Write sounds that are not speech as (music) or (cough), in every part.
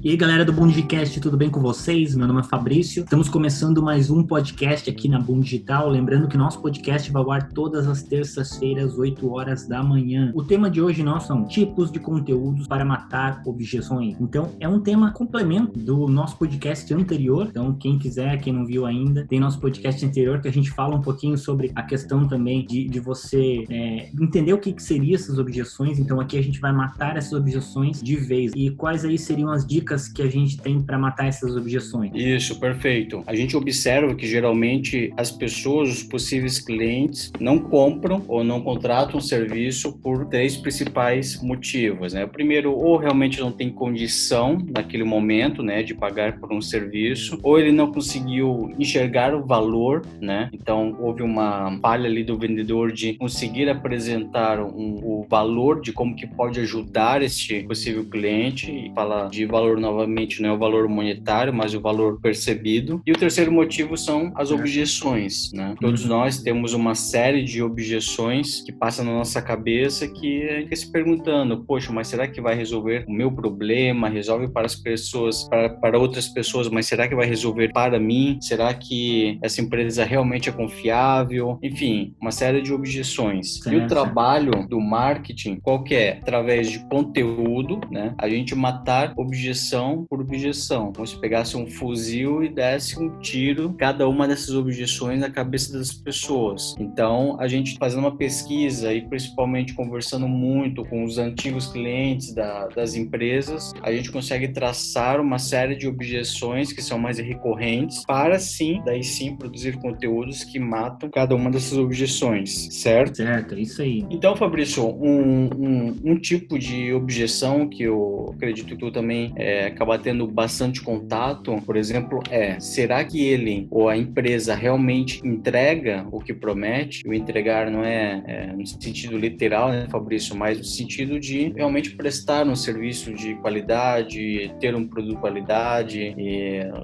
E aí, galera do Boom Digicast, tudo bem com vocês? Meu nome é Fabrício. Estamos começando mais um podcast aqui na Boom Digital. Lembrando que nosso podcast vai ao ar todas as terças-feiras, 8 horas da manhã. O tema de hoje nosso são tipos de conteúdos para matar objeções. Então, é um tema complemento do nosso podcast anterior. Então, quem quiser, quem não viu ainda, tem nosso podcast anterior que a gente fala um pouquinho sobre a questão também de, de você é, entender o que, que seriam essas objeções. Então, aqui a gente vai matar essas objeções de vez. E quais aí seriam as dicas dicas que a gente tem para matar essas objeções? Isso, perfeito. A gente observa que geralmente as pessoas, os possíveis clientes, não compram ou não contratam um serviço por três principais motivos. Né? Primeiro, ou realmente não tem condição naquele momento né, de pagar por um serviço, ou ele não conseguiu enxergar o valor, né? Então houve uma falha ali do vendedor de conseguir apresentar um, o valor de como que pode ajudar este possível cliente e falar de valor novamente não é o valor monetário, mas o valor percebido. E o terceiro motivo são as objeções, né? Todos uhum. nós temos uma série de objeções que passam na nossa cabeça que a gente fica se perguntando, poxa, mas será que vai resolver o meu problema? Resolve para as pessoas, para, para outras pessoas, mas será que vai resolver para mim? Será que essa empresa realmente é confiável? Enfim, uma série de objeções. Certo. E o trabalho do marketing, qual que é? Através de conteúdo, né? A gente matar objeções objeção por objeção, como se pegasse um fuzil e desse um tiro cada uma dessas objeções na cabeça das pessoas. Então, a gente fazendo uma pesquisa e principalmente conversando muito com os antigos clientes da, das empresas, a gente consegue traçar uma série de objeções que são mais recorrentes para sim, daí sim, produzir conteúdos que matam cada uma dessas objeções, certo? Certo, é isso aí. Então, Fabrício, um, um, um tipo de objeção que eu acredito que tu também é, acaba tendo bastante contato, por exemplo, é: será que ele ou a empresa realmente entrega o que promete? O entregar não é, é no sentido literal, né, Fabrício, mas no sentido de realmente prestar um serviço de qualidade, ter um produto de qualidade,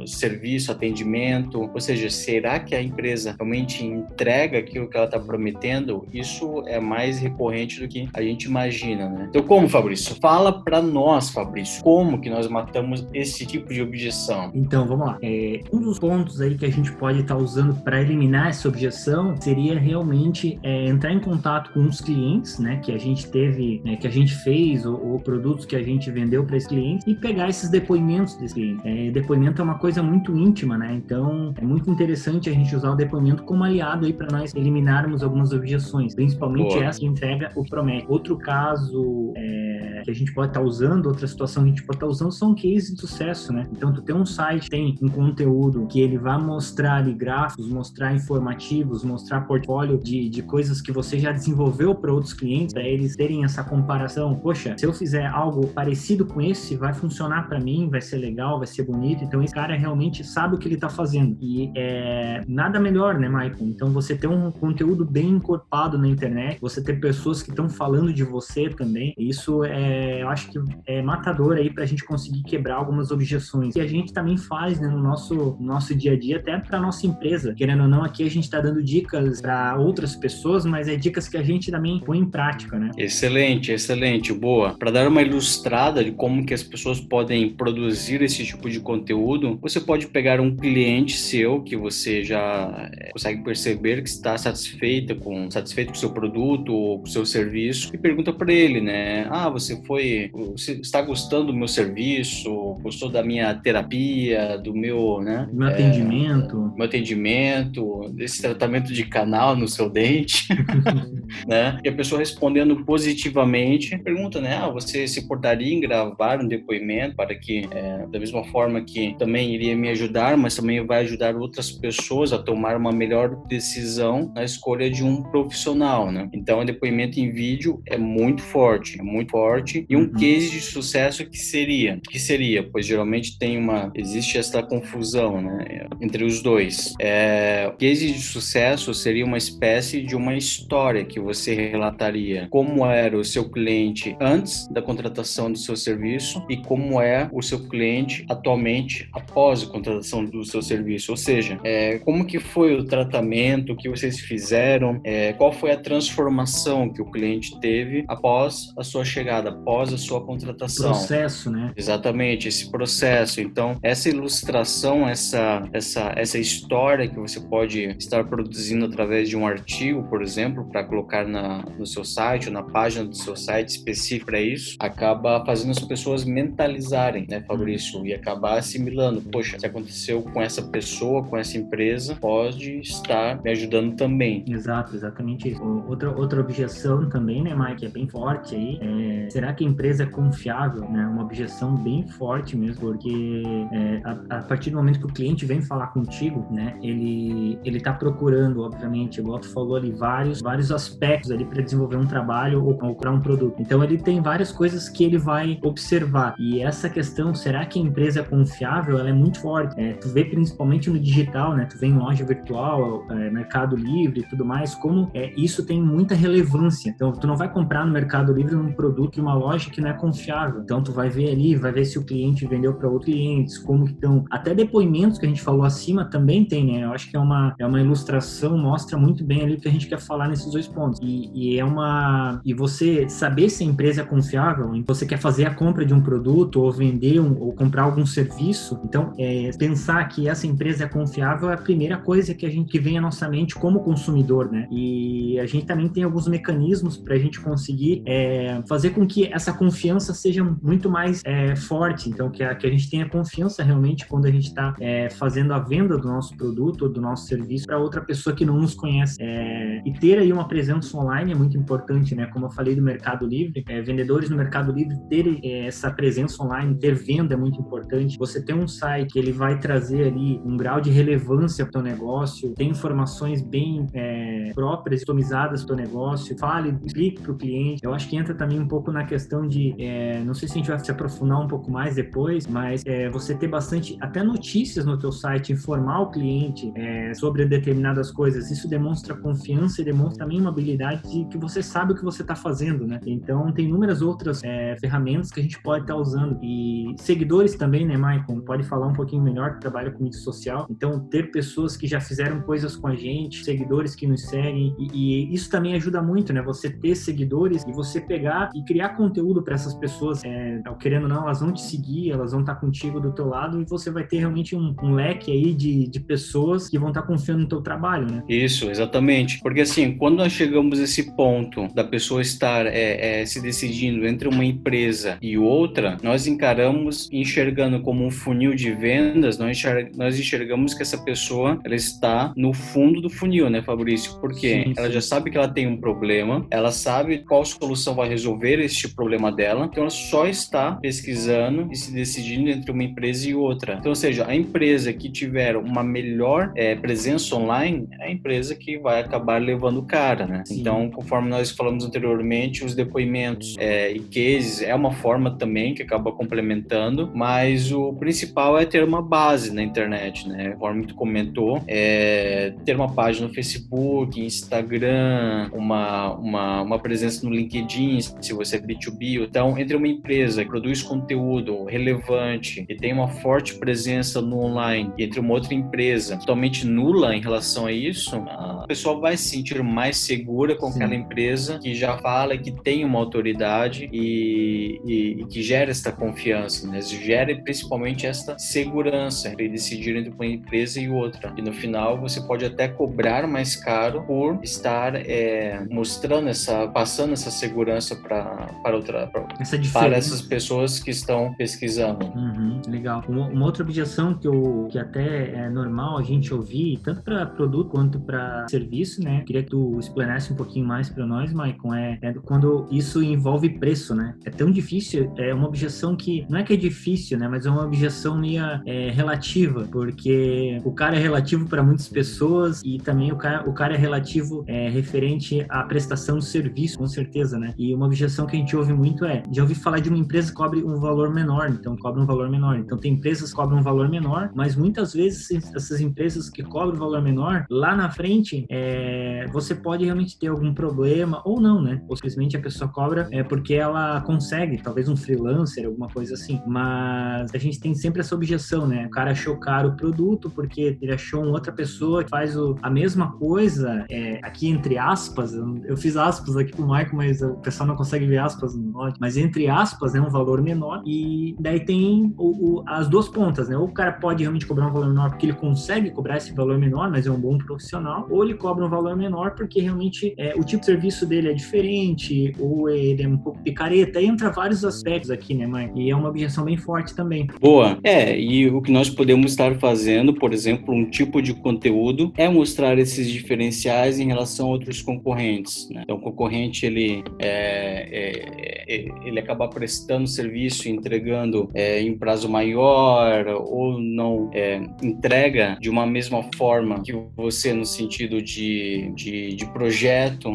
serviço, atendimento. Ou seja, será que a empresa realmente entrega aquilo que ela está prometendo? Isso é mais recorrente do que a gente imagina, né? Então, como, Fabrício? Fala para nós, Fabrício, como que nós matamos esse tipo de objeção? Então, vamos lá. É, um dos pontos aí que a gente pode estar tá usando para eliminar essa objeção seria realmente é, entrar em contato com os clientes, né, que a gente teve, né, que a gente fez, ou, ou produtos que a gente vendeu para esse cliente e pegar esses depoimentos desse cliente. É, depoimento é uma coisa muito íntima, né? Então, é muito interessante a gente usar o depoimento como aliado aí para nós eliminarmos algumas objeções, principalmente Boa. essa que entrega o promete. Outro caso é, que a gente pode estar tá usando, outra situação que a gente pode estar tá usando são são cases de sucesso, né? Então, tu tem um site, tem um conteúdo que ele vai mostrar ali gráficos, mostrar informativos, mostrar portfólio de, de coisas que você já desenvolveu para outros clientes, para eles terem essa comparação. Poxa, se eu fizer algo parecido com esse, vai funcionar para mim, vai ser legal, vai ser bonito. Então, esse cara realmente sabe o que ele tá fazendo. E é nada melhor, né, Michael? Então, você ter um conteúdo bem encorpado na internet, você ter pessoas que estão falando de você também, isso é, eu acho que é matador aí pra gente conseguir conseguir quebrar algumas objeções. E a gente também faz né, no nosso, nosso dia a dia, até para nossa empresa. Querendo ou não, aqui a gente está dando dicas para outras pessoas, mas é dicas que a gente também põe em prática, né? Excelente, excelente, boa. Para dar uma ilustrada de como que as pessoas podem produzir esse tipo de conteúdo, você pode pegar um cliente seu que você já eh, consegue perceber que está satisfeita com satisfeito com o seu produto ou com o seu serviço e pergunta para ele, né? Ah, você foi, você está gostando do meu serviço? Isso, gostou da minha terapia, do meu, né? Meu é, atendimento. Meu atendimento, desse tratamento de canal no seu dente, (laughs) né? E a pessoa respondendo positivamente, pergunta, né? Ah, você se importaria em gravar um depoimento para que, é, da mesma forma que também iria me ajudar, mas também vai ajudar outras pessoas a tomar uma melhor decisão na escolha de um profissional, né? Então, o depoimento em vídeo é muito forte, é muito forte e um uhum. case de sucesso que seria que seria? Pois geralmente tem uma existe essa confusão, né, entre os dois. É, o case de sucesso seria uma espécie de uma história que você relataria como era o seu cliente antes da contratação do seu serviço e como é o seu cliente atualmente após a contratação do seu serviço. Ou seja, é, como que foi o tratamento que vocês fizeram, é, qual foi a transformação que o cliente teve após a sua chegada, após a sua contratação. Processo, né? Exatamente, esse processo. Então, essa ilustração, essa, essa, essa história que você pode estar produzindo através de um artigo, por exemplo, para colocar na, no seu site ou na página do seu site específico para isso, acaba fazendo as pessoas mentalizarem, né, Fabrício, e acabar assimilando. Poxa, se aconteceu com essa pessoa, com essa empresa, pode estar me ajudando também. Exato, exatamente isso. Outra, outra objeção também, né, Mike, é bem forte aí. É, será que a empresa é confiável? Né? Uma objeção bem forte mesmo, porque é, a, a, partir do momento que o cliente vem falar contigo, né, ele ele está procurando, obviamente, igual tu falou ali, vários vários aspectos ali para desenvolver um trabalho ou comprar um produto. Então ele tem várias coisas que ele vai observar. E essa questão, será que a empresa é confiável? Ela é muito forte. É, tu vê principalmente no digital, né? Tu vê em loja virtual, é, Mercado Livre e tudo mais, como é, isso tem muita relevância. Então tu não vai comprar no Mercado Livre um produto de uma loja que não é confiável. Então tu vai ver ali, vai ver se o cliente vendeu para outros clientes, como que estão. Até depoimentos que a gente falou acima também tem, né? Eu acho que é uma, é uma ilustração, mostra muito bem ali o que a gente quer falar nesses dois pontos. E, e é uma. E você saber se a empresa é confiável, você quer fazer a compra de um produto ou vender um, ou comprar algum serviço, então é, pensar que essa empresa é confiável é a primeira coisa que a gente que vem à nossa mente como consumidor, né? E a gente também tem alguns mecanismos para a gente conseguir é, fazer com que essa confiança seja muito mais é, forte, então que a, que a gente tenha confiança realmente quando a gente está é, fazendo a venda do nosso produto ou do nosso serviço para outra pessoa que não nos conhece. É, e ter aí uma presença online é muito importante, né? Como eu falei do Mercado Livre, é, vendedores no Mercado Livre ter é, essa presença online, ter venda é muito importante. Você ter um site que ele vai trazer ali um grau de relevância para o negócio, tem informações bem é, próprias, customizadas para o negócio, fale, explique para o cliente. Eu acho que entra também um pouco na questão de, é, não sei se a gente vai se aprofundar um pouco mais depois, mas é, você ter bastante, até notícias no teu site, informar o cliente é, sobre determinadas coisas. Isso demonstra confiança e demonstra também uma habilidade de que você sabe o que você está fazendo, né? Então tem inúmeras outras é, ferramentas que a gente pode estar tá usando. E seguidores também, né, Maicon? Pode falar um pouquinho melhor que trabalha com mídia social. Então, ter pessoas que já fizeram coisas com a gente, seguidores que nos seguem. E, e isso também ajuda muito, né? Você ter seguidores e você pegar e criar conteúdo para essas pessoas. É, querendo ou não, elas vão te seguir, elas vão estar tá contigo do teu lado e você vai ter realmente um, um leque aí de, de pessoas que vão estar tá confiando no teu trabalho, né? Isso, exatamente. Porque assim, quando nós chegamos a esse ponto da pessoa estar é, é, se decidindo entre uma empresa e outra, nós encaramos enxergando como um funil de vendas, nós, nós enxergamos que essa pessoa ela está no fundo do funil, né, Fabrício? Porque sim, ela já sabe que ela tem um problema, ela sabe qual solução vai resolver este problema dela, então ela só está pesquisando e se decidindo entre uma empresa e outra. Então, ou seja, a empresa que tiver uma melhor é, presença online é a empresa que vai acabar levando o cara, né? Sim. Então, conforme nós falamos anteriormente, os depoimentos é, e cases é uma forma também que acaba complementando, mas o principal é ter uma base na internet, né? Conforme tu comentou, é ter uma página no Facebook, Instagram, uma, uma, uma presença no LinkedIn, se você é B2B. Então, entre uma empresa que produz conteúdo relevante e tem uma forte presença no online, e entre uma outra empresa totalmente nula em relação a isso, a pessoa vai se sentir mais segura com Sim. aquela empresa que já fala que tem uma autoridade e, e, e que gera esta confiança, né? gera principalmente esta segurança entre decidir entre uma empresa e outra. E no final você pode até cobrar mais caro por estar é, mostrando essa, passando essa segurança para para outra pra, essa para essas pessoas que estão pesquisando. Uhum, legal. Uma, uma, outra objeção que eu que até é normal a gente ouvir tanto para produto quanto para serviço, né? Queria que tu explanasse um pouquinho mais para nós, Maicon, é, é quando isso envolve preço, né? É tão difícil, é uma objeção que não é que é difícil, né? Mas é uma objeção meio é, relativa, porque o cara é relativo para muitas pessoas e também o cara, o cara é relativo é, referente à prestação de serviço, com certeza, né? E uma objeção que a gente ouve muito é, já ouvi falar de uma empresa que cobre um valor menor, então cobra um valor menor. Então tem empresas que cobram um valor menor, mas muitas vezes essas empresas que cobram um valor menor, lá na frente, é, você pode realmente realmente ter algum problema, ou não, né? Ou simplesmente a pessoa cobra é porque ela consegue, talvez um freelancer, alguma coisa assim. Mas a gente tem sempre essa objeção, né? O cara achou caro o produto porque ele achou uma outra pessoa que faz o, a mesma coisa, é, aqui entre aspas, eu fiz aspas aqui pro Michael, mas o pessoal não consegue ver aspas no mas entre aspas, né, um valor menor, e daí tem o, o, as duas pontas, né? Ou o cara pode realmente cobrar um valor menor porque ele consegue cobrar esse valor menor, mas é um bom profissional, ou ele cobra um valor menor porque realmente é, o tipo de serviço dele é diferente, ou ele é um pouco picareta, entra vários aspectos aqui, né, mãe? E é uma objeção bem forte também. Boa. É, e o que nós podemos estar fazendo, por exemplo, um tipo de conteúdo é mostrar esses diferenciais em relação a outros concorrentes. Né? Então, o concorrente ele é, é, é ele acaba prestando serviço entregando é, em prazo maior ou não é, entrega de uma mesma forma que você no sentido de, de, de, projeto,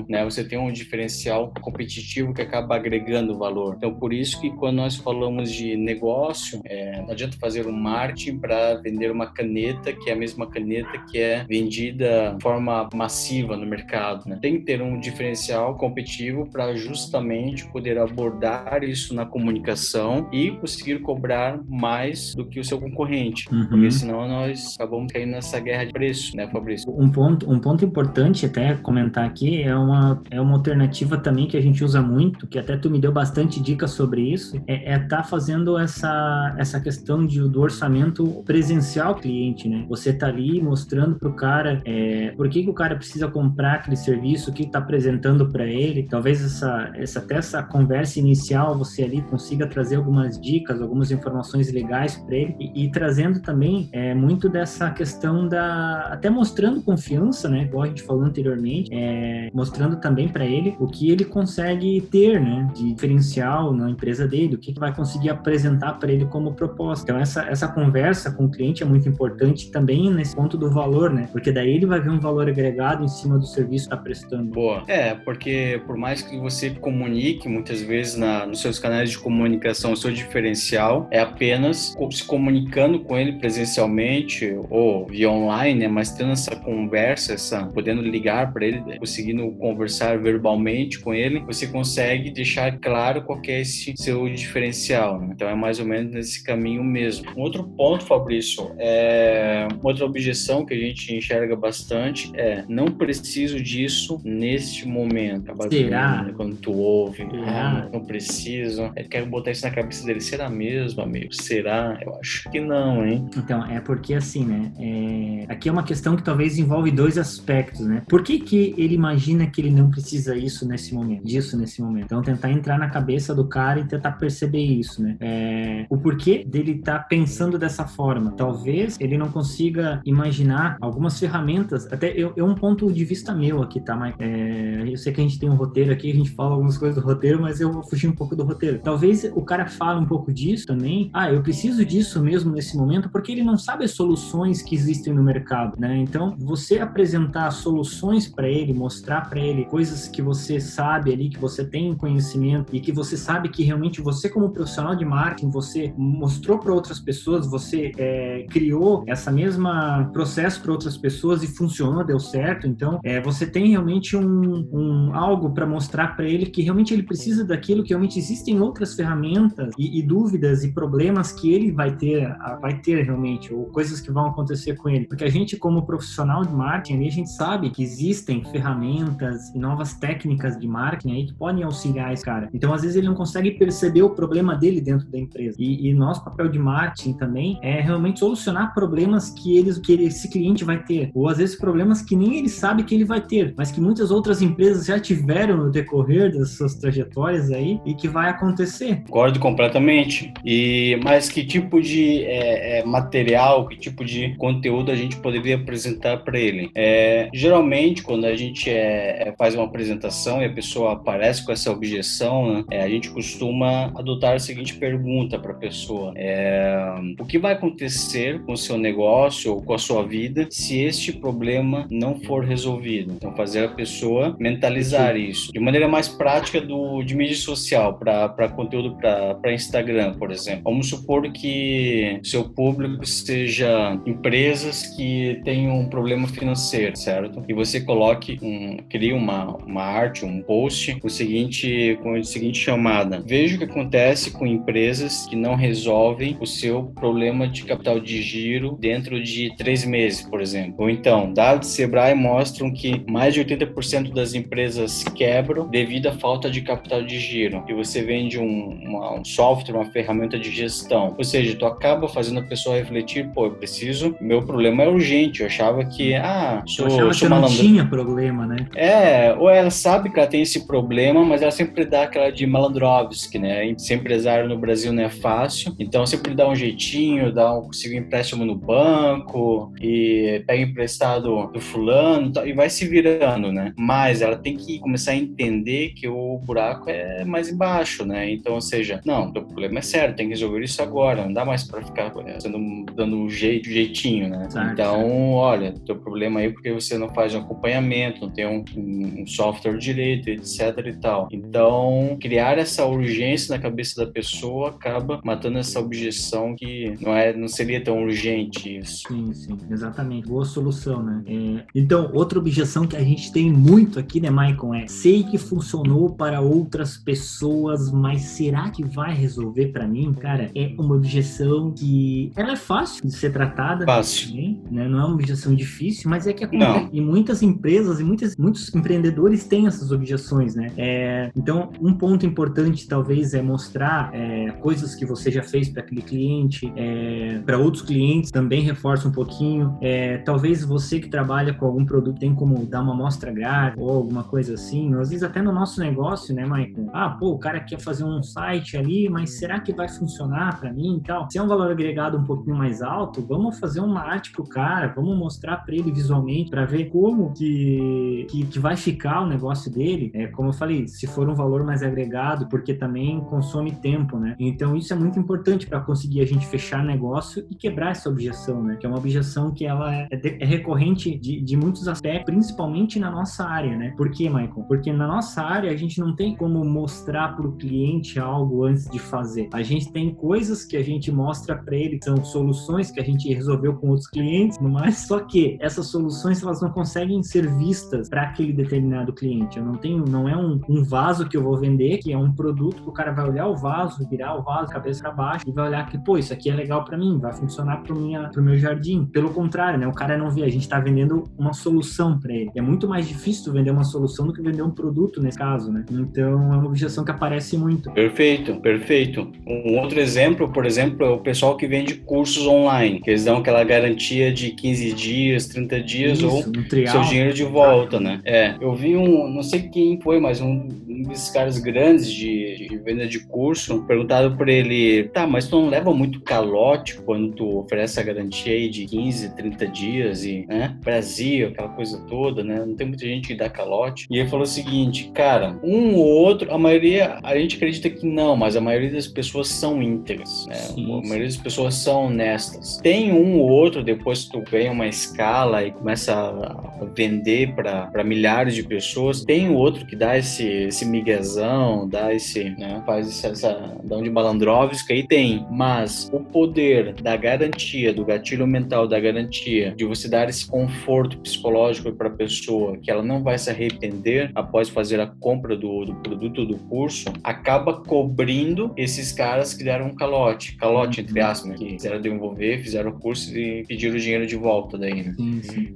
né? Você tem um diferencial competitivo que acaba agregando valor. Então, por isso que quando nós falamos de negócio, é, não adianta fazer um marketing para vender uma caneta que é a mesma caneta que é vendida de forma massiva no mercado, né? Tem que ter um diferencial competitivo para justamente poder abordar isso na comunicação e conseguir cobrar mais do que o seu concorrente, uhum. porque senão nós acabamos caindo nessa guerra de preço, né, Fabrício? Um ponto, um ponto importante até comentar aqui é uma, é uma alternativa também que a gente usa muito, que até tu me deu bastante dicas sobre isso, é estar é tá fazendo essa, essa questão de, do orçamento presencial cliente, né? Você tá ali mostrando pro cara é, por que, que o cara precisa comprar aquele serviço, o que tá apresentando para ele, talvez essa, essa até essa conversa inicial você ali consiga trazer algumas dicas, algumas informações legais para ele e, e, trazendo também é, muito dessa questão da até mostrando confiança, né? Igual a gente falou anteriormente, é, mostrando também para ele o que ele consegue ter, né? De diferencial na empresa dele, o que, que vai conseguir apresentar para ele como proposta. Então essa essa conversa com o cliente é muito importante também nesse ponto do valor, né? Porque daí ele vai ver um valor agregado em cima do serviço que está prestando. Boa. É, porque por mais que você comunique muitas vezes na, nos seus canais de comunicação, o seu diferencial é apenas se comunicando com ele presencialmente ou via online, né? mas tendo essa conversa, essa, podendo ligar para ele, conseguindo conversar verbalmente com ele, você consegue deixar claro qual é esse seu diferencial. Né? Então é mais ou menos nesse caminho mesmo. Um outro ponto, Fabrício, é outra objeção que a gente enxerga bastante é não preciso disso neste momento. Será? Né? Quando tu ouve, ah, não preciso. É quero botar isso na cabeça dele. Será mesmo, amigo? Será? Eu acho que não, hein? Então, é porque assim, né? É... Aqui é uma questão que talvez envolve dois aspectos, né? Por que, que ele imagina que ele não precisa isso nesse momento, disso nesse momento? Então, tentar entrar na cabeça do cara e tentar perceber isso, né? É... O porquê dele estar tá pensando dessa forma. Talvez ele não consiga imaginar algumas ferramentas, até eu, é um ponto de vista meu aqui, tá? Mas, é... Eu sei que a gente tem um roteiro aqui, a gente fala algumas coisas do roteiro, mas eu vou fugir um pouco do roteiro. Talvez o cara fale um pouco disso também. Ah, eu preciso disso mesmo nesse momento, porque ele não sabe as soluções que existem no mercado, né? Então, você apresentar soluções para ele, mostrar para ele coisas que você sabe ali, que você tem conhecimento e que você sabe que realmente você, como profissional de marketing, você mostrou para outras pessoas, você é, criou essa mesma processo para outras pessoas e funcionou, deu certo. Então, é, você tem realmente um, um algo para mostrar para ele que realmente ele precisa daquilo, que realmente existem outras ferramentas e, e, dúvidas e problemas que ele vai ter, vai ter realmente, ou coisas que vão acontecer com ele. Porque a gente, como profissional de marketing, a gente sabe que existem ferramentas e novas técnicas de marketing aí que podem auxiliar esse cara. Então, às vezes, ele não consegue perceber o problema dele dentro da empresa. E, e nosso papel de marketing também é realmente solucionar problemas que, eles, que esse cliente vai ter. Ou às vezes problemas que nem ele sabe que ele vai ter, mas que muitas outras empresas já tiveram no decorrer das suas trajetórias aí e que vai acontecer. Concordo completamente. E mas que tipo de é, é, material, que tipo de conteúdo a gente poderia apresentar para ele? É, geralmente, quando a gente é, é, faz uma apresentação e a pessoa aparece com essa objeção, né, é, a gente costuma adotar a seguinte pergunta para a pessoa: o que vai acontecer com o seu negócio ou com a sua vida se este problema não for resolvido? Então, fazer a pessoa mentalizar isso de maneira mais prática do de mídia social para conteúdo para Instagram, por exemplo. Vamos supor que seu público seja empresas que têm um problema financeiro, certo? E você coloque um, um, cria uma, uma arte, um post com, o seguinte, com a seguinte chamada. Veja o que acontece com empresas que não resolvem o seu problema de capital de giro dentro de três meses, por exemplo. Ou então, dados do Sebrae mostram que mais de 80% das empresas quebram devido à falta de capital de giro. E você vende um, uma, um software, uma ferramenta de gestão. Ou seja, tu acaba fazendo a pessoa refletir, pô, eu preciso, meu problema é urgente. Eu achava que, ah, sou, eu achava sou que malandro. não tinha problema, né? É, ou ela sabe que ela tem esse problema, mas ela sempre dá aquela de malandrovski, né? Ser empresário no Brasil não é fácil, então sempre dá um jeitinho, dá um, consegue um empréstimo no banco e pega emprestado do fulano e vai se virando, né? Mas ela tem que começar a entender que o buraco é mais embaixo, né? Então, ou seja, não, teu problema é sério, tem que resolver isso agora, não dá mais para ficar é, sendo, dando um jeito, jeitinho, né? Certo, então, certo. olha, teu problema aí é porque você não faz um acompanhamento, não tem um, um software direito, etc e tal. Então, criar essa urgência na cabeça da pessoa acaba matando essa objeção que não é, não seria tão urgente isso. Sim, sim, exatamente. Boa solução, né? É... Então, outra objeção que a gente tem muito aqui, né, Maicon, é sei que funcionou para outras pessoas, mas será que vai resolver para mim? Cara, é uma objeção que ela é fácil de ser tratada. Fácil. Né? Não é uma objeção difícil, mas é que acontece. E muitas empresas e muitas, muitos empreendedores têm essas objeções, né? É, então, um ponto importante talvez é mostrar é, coisas que você já fez para aquele cliente, é, para outros clientes também reforça um pouquinho. É, talvez você que trabalha com algum produto tem como dar uma amostra gráfica ou alguma coisa assim. Às vezes até no nosso negócio, né, Maicon? Ah, pô, o cara quer fazer um site ali, mas será que vai funcionar para mim e tal? Se é um valor agregado um pouquinho mais alto, vamos fazer uma arte pro cara, vamos mostrar para ele visualmente para ver como que, que, que, vai ficar o negócio dele. É, como eu falei, se for um valor mais agregado, porque também consome tempo, né? Então isso é muito importante para conseguir a gente fechar negócio e quebrar essa objeção, né? Que é uma objeção que ela é, é recorrente de, de muitos aspectos, principalmente na nossa área, né? Por quê, Michael? Porque na nossa área a gente não tem como mostrar para o cliente algo antes de fazer. A gente tem coisas que a gente mostra para ele, são soluções que a gente resolveu com outros clientes, mas só que essas soluções elas não conseguem ser vistas para aquele determinado cliente. Eu não tenho, não é um, um vaso que eu vou vender, que é um produto que o cara vai olhar o vaso, virar o vaso cabeça para baixo e vai olhar que, pô, isso aqui é legal para mim, vai funcionar para pro meu jardim. Pelo contrário, né? O cara não vê, a gente está vendendo uma solução para ele. É muito mais difícil vender uma solução do que vender um produto nesse caso, né? Então é uma objeção que aparece muito. Perfeito, perfeito. Um outro exemplo, por exemplo, é o pessoal que vende cursos online, que eles dão aquela garantia de 15 dias, 30 dias Isso, ou um seu dinheiro de volta, né? É, eu vi um, não sei quem foi, mas um, um desses caras grandes de, de venda de curso, perguntado por ele, tá, mas tu não leva muito calote quando tu oferece a garantia aí de 15, 30 dias e, né, Brasil, aquela coisa toda, né? Não tem muita gente que dá calote. E ele falou o seguinte, cara, um ou outro, a maioria, a gente acredita que não, mas a maioria das pessoas são íntegras, né? Sim, a maioria das pessoas são honestas. Tem um ou outro, depois que tu ganha uma escala e começa a vender para milhares de pessoas, tem o outro que dá esse, esse miguezão, dá esse, né, faz essa, dá um de malandrovski, aí tem, mas o poder da garantia, do gatilho mental da garantia, de você dar esse conforto psicológico para a pessoa, que ela não vai se arrepender após fazer a compra do, do produto do curso, acaba cobrindo esses caras que deram um calote, calote entre aspas, que quiseram desenvolver, fizeram o curso e pediram o dinheiro de volta daí, né?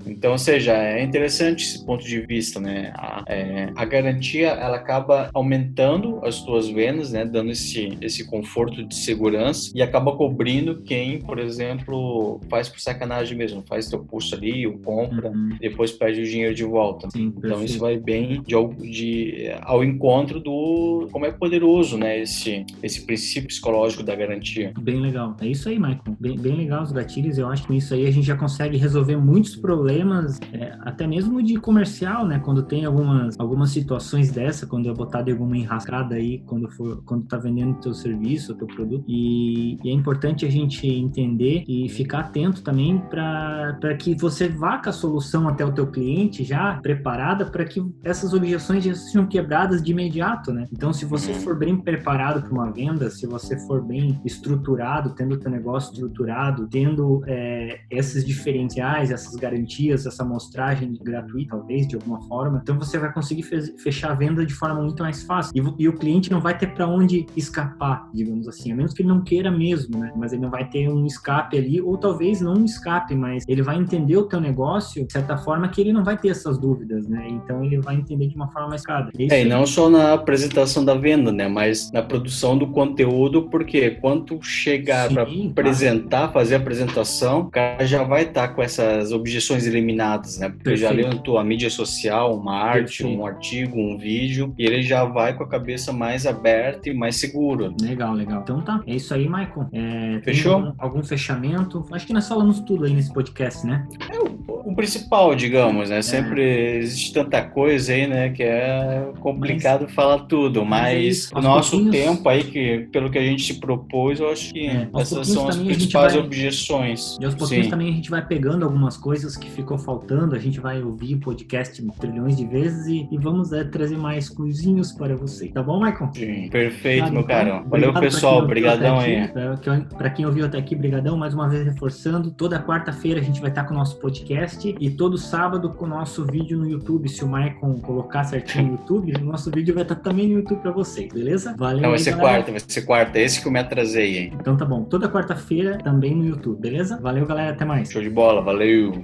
Então, ou seja, é interessante esse ponto de vista, né? A, é, a garantia, ela acaba aumentando as tuas vendas, né? Dando esse, esse conforto de segurança e acaba cobrindo quem, por exemplo, faz por sacanagem mesmo, faz teu curso ali, o compra, uhum. depois pede o dinheiro de volta. Sim, então perfeito. isso vai bem de, de, ao encontro do como é poderoso, né? Esse, esse princípio psicológico da garantia. Bem legal. É isso aí, Michael. Bem, bem legal os gatilhos. Eu acho que com isso aí a gente já consegue resolver muitos problemas, é, até mesmo de comercial, né? Quando tem algumas, algumas situações dessa, quando vai botar de alguma enrascada aí quando for quando tá vendendo teu serviço, teu produto. E, e é importante a gente entender e ficar atento também para que você vá com a solução até o teu cliente já preparada para que essas objeções já sejam quebradas de imediato, né? Então, se você uhum. for bem preparado para uma venda, se você for bem estruturado, tendo o teu negócio estruturado, tendo é, esses diferenciais, essas garantias, essa amostragem gratuita, talvez, de alguma forma, então você vai conseguir fechar a venda de forma muito mais fácil. E, e o cliente não vai ter para onde escapar, digamos assim, a menos que ele não queira mesmo, né? Mas ele não vai ter um escape ali, ou talvez não um escape, mas ele vai entender o teu negócio de certa forma que ele não vai ter essas dúvidas, né? Então ele vai entender de uma forma mais clara. É, e não só na apresentação da venda, né? Mas na produção do conteúdo, porque quando chegar para apresentar, fazer a apresentação, o cara já vai estar tá com essas objeções eliminadas, né? Porque Perfeito. já leu na tua mídia social, uma arte, Perfeito. um artigo, um vídeo, e ele já vai com a cabeça mais aberta e mais seguro. Legal, legal. Então tá, é isso aí, Michael. É, Fechou? Algum, algum, fechamento? Acho que nós falamos tudo aí nesse podcast, né? É o, principal, digamos, né? É. Sempre existe tanta coisa aí, né? Que é complicado mas, falar tudo, mas, mas o nosso tempo aí, que pelo que a gente se propôs, eu acho que é, essas são as principais vai, objeções. E aos pouquinhos Sim. também a gente vai pegando algumas coisas que ficou faltando, a gente vai ouvir o podcast trilhões de vezes e, e vamos é, trazer mais coisinhos para você. Tá bom, Michael? Sim, perfeito, meu caro. Valeu, pessoal. Obrigadão aí. Para quem ouviu até aqui, brigadão. Mais uma vez reforçando, toda quarta-feira a gente vai estar com o nosso podcast e todo sábado com o nosso vídeo no YouTube. Se o Michael colocar certinho no YouTube, o nosso vídeo vai estar também no YouTube para vocês, beleza? Valeu. Não, vai aí, ser galera. quarta, vai ser quarta. Esse que eu me atrasei, hein? Então tá bom. Toda quarta-feira também no YouTube, beleza? Valeu, galera. Até mais. Show de bola. Valeu.